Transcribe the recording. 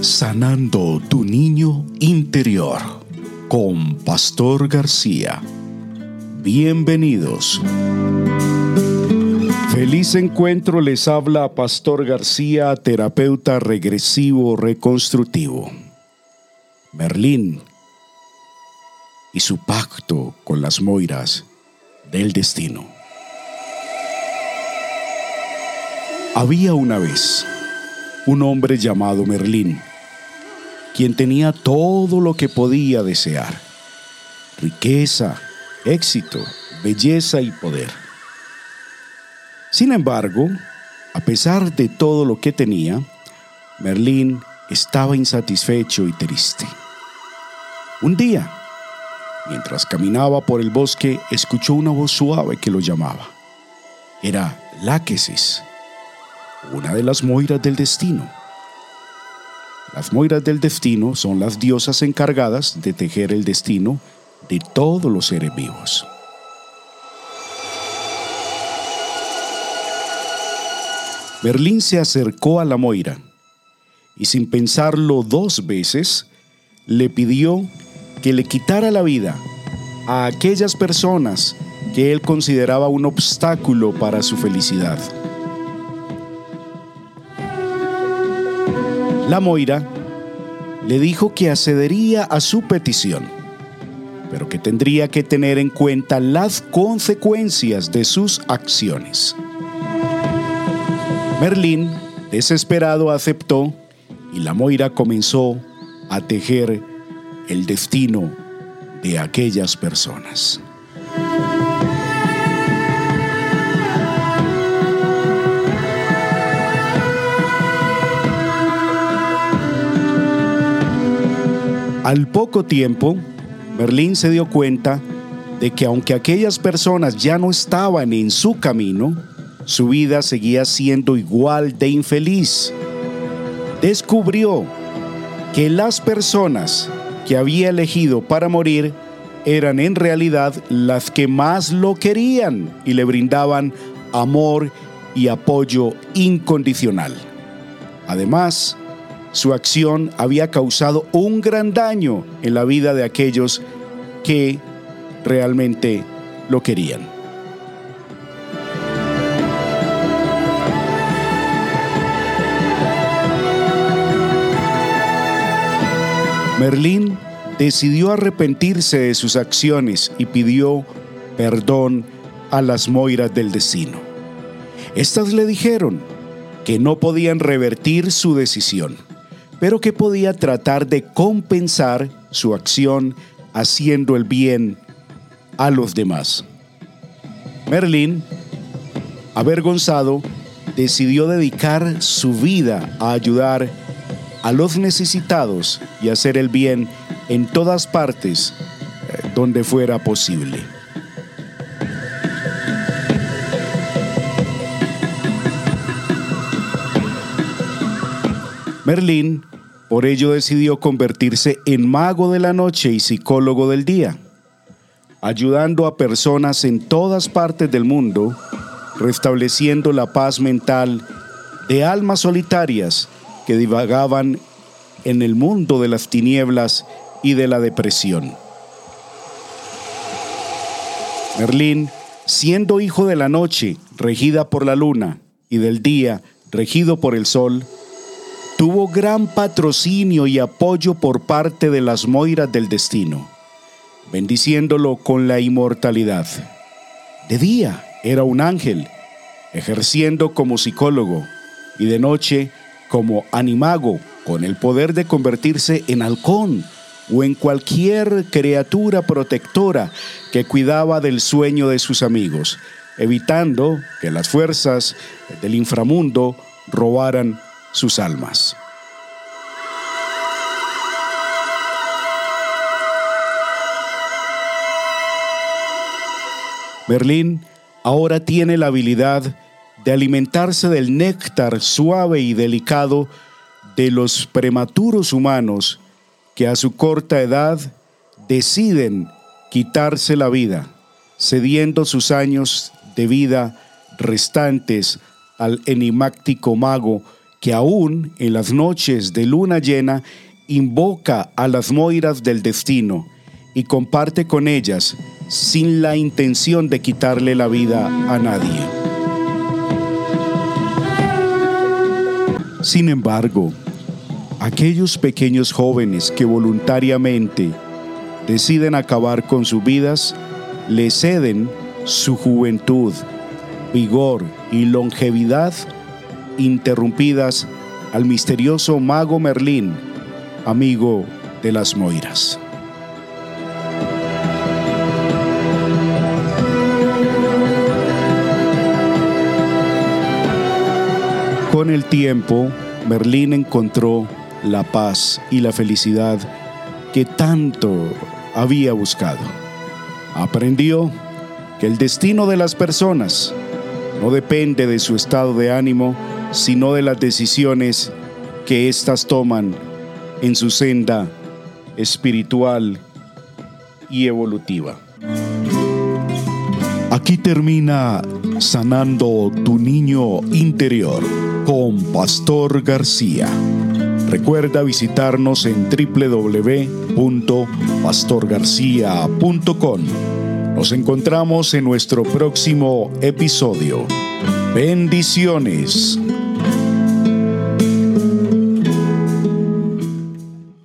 Sanando tu niño interior con Pastor García. Bienvenidos. Feliz encuentro les habla Pastor García, terapeuta regresivo reconstrutivo. Merlín y su pacto con las moiras del destino. Había una vez un hombre llamado Merlín, quien tenía todo lo que podía desear, riqueza, éxito, belleza y poder. Sin embargo, a pesar de todo lo que tenía, Merlín estaba insatisfecho y triste. Un día, mientras caminaba por el bosque, escuchó una voz suave que lo llamaba. Era Láquesis una de las moiras del destino. Las moiras del destino son las diosas encargadas de tejer el destino de todos los seres vivos. Berlín se acercó a la moira y sin pensarlo dos veces, le pidió que le quitara la vida a aquellas personas que él consideraba un obstáculo para su felicidad. La Moira le dijo que accedería a su petición, pero que tendría que tener en cuenta las consecuencias de sus acciones. Merlín, desesperado, aceptó y la Moira comenzó a tejer el destino de aquellas personas. Al poco tiempo, Berlín se dio cuenta de que aunque aquellas personas ya no estaban en su camino, su vida seguía siendo igual de infeliz. Descubrió que las personas que había elegido para morir eran en realidad las que más lo querían y le brindaban amor y apoyo incondicional. Además, su acción había causado un gran daño en la vida de aquellos que realmente lo querían. Merlín decidió arrepentirse de sus acciones y pidió perdón a las moiras del destino. Estas le dijeron que no podían revertir su decisión pero que podía tratar de compensar su acción haciendo el bien a los demás. Merlín, avergonzado, decidió dedicar su vida a ayudar a los necesitados y hacer el bien en todas partes eh, donde fuera posible. Merlín por ello decidió convertirse en mago de la noche y psicólogo del día, ayudando a personas en todas partes del mundo, restableciendo la paz mental de almas solitarias que divagaban en el mundo de las tinieblas y de la depresión. Merlín, siendo hijo de la noche, regida por la luna, y del día, regido por el sol, tuvo gran patrocinio y apoyo por parte de las Moiras del Destino, bendiciéndolo con la inmortalidad. De día era un ángel, ejerciendo como psicólogo, y de noche como animago, con el poder de convertirse en halcón o en cualquier criatura protectora que cuidaba del sueño de sus amigos, evitando que las fuerzas del inframundo robaran sus almas. Berlín ahora tiene la habilidad de alimentarse del néctar suave y delicado de los prematuros humanos que a su corta edad deciden quitarse la vida, cediendo sus años de vida restantes al enigmático mago que aún en las noches de luna llena invoca a las moiras del destino y comparte con ellas sin la intención de quitarle la vida a nadie. Sin embargo, aquellos pequeños jóvenes que voluntariamente deciden acabar con sus vidas, le ceden su juventud, vigor y longevidad interrumpidas al misterioso mago Merlín, amigo de las Moiras. Con el tiempo, Merlín encontró la paz y la felicidad que tanto había buscado. Aprendió que el destino de las personas no depende de su estado de ánimo, sino de las decisiones que éstas toman en su senda espiritual y evolutiva. Aquí termina Sanando tu niño interior con Pastor García. Recuerda visitarnos en www.pastorgarcia.com. Nos encontramos en nuestro próximo episodio. Bendiciones.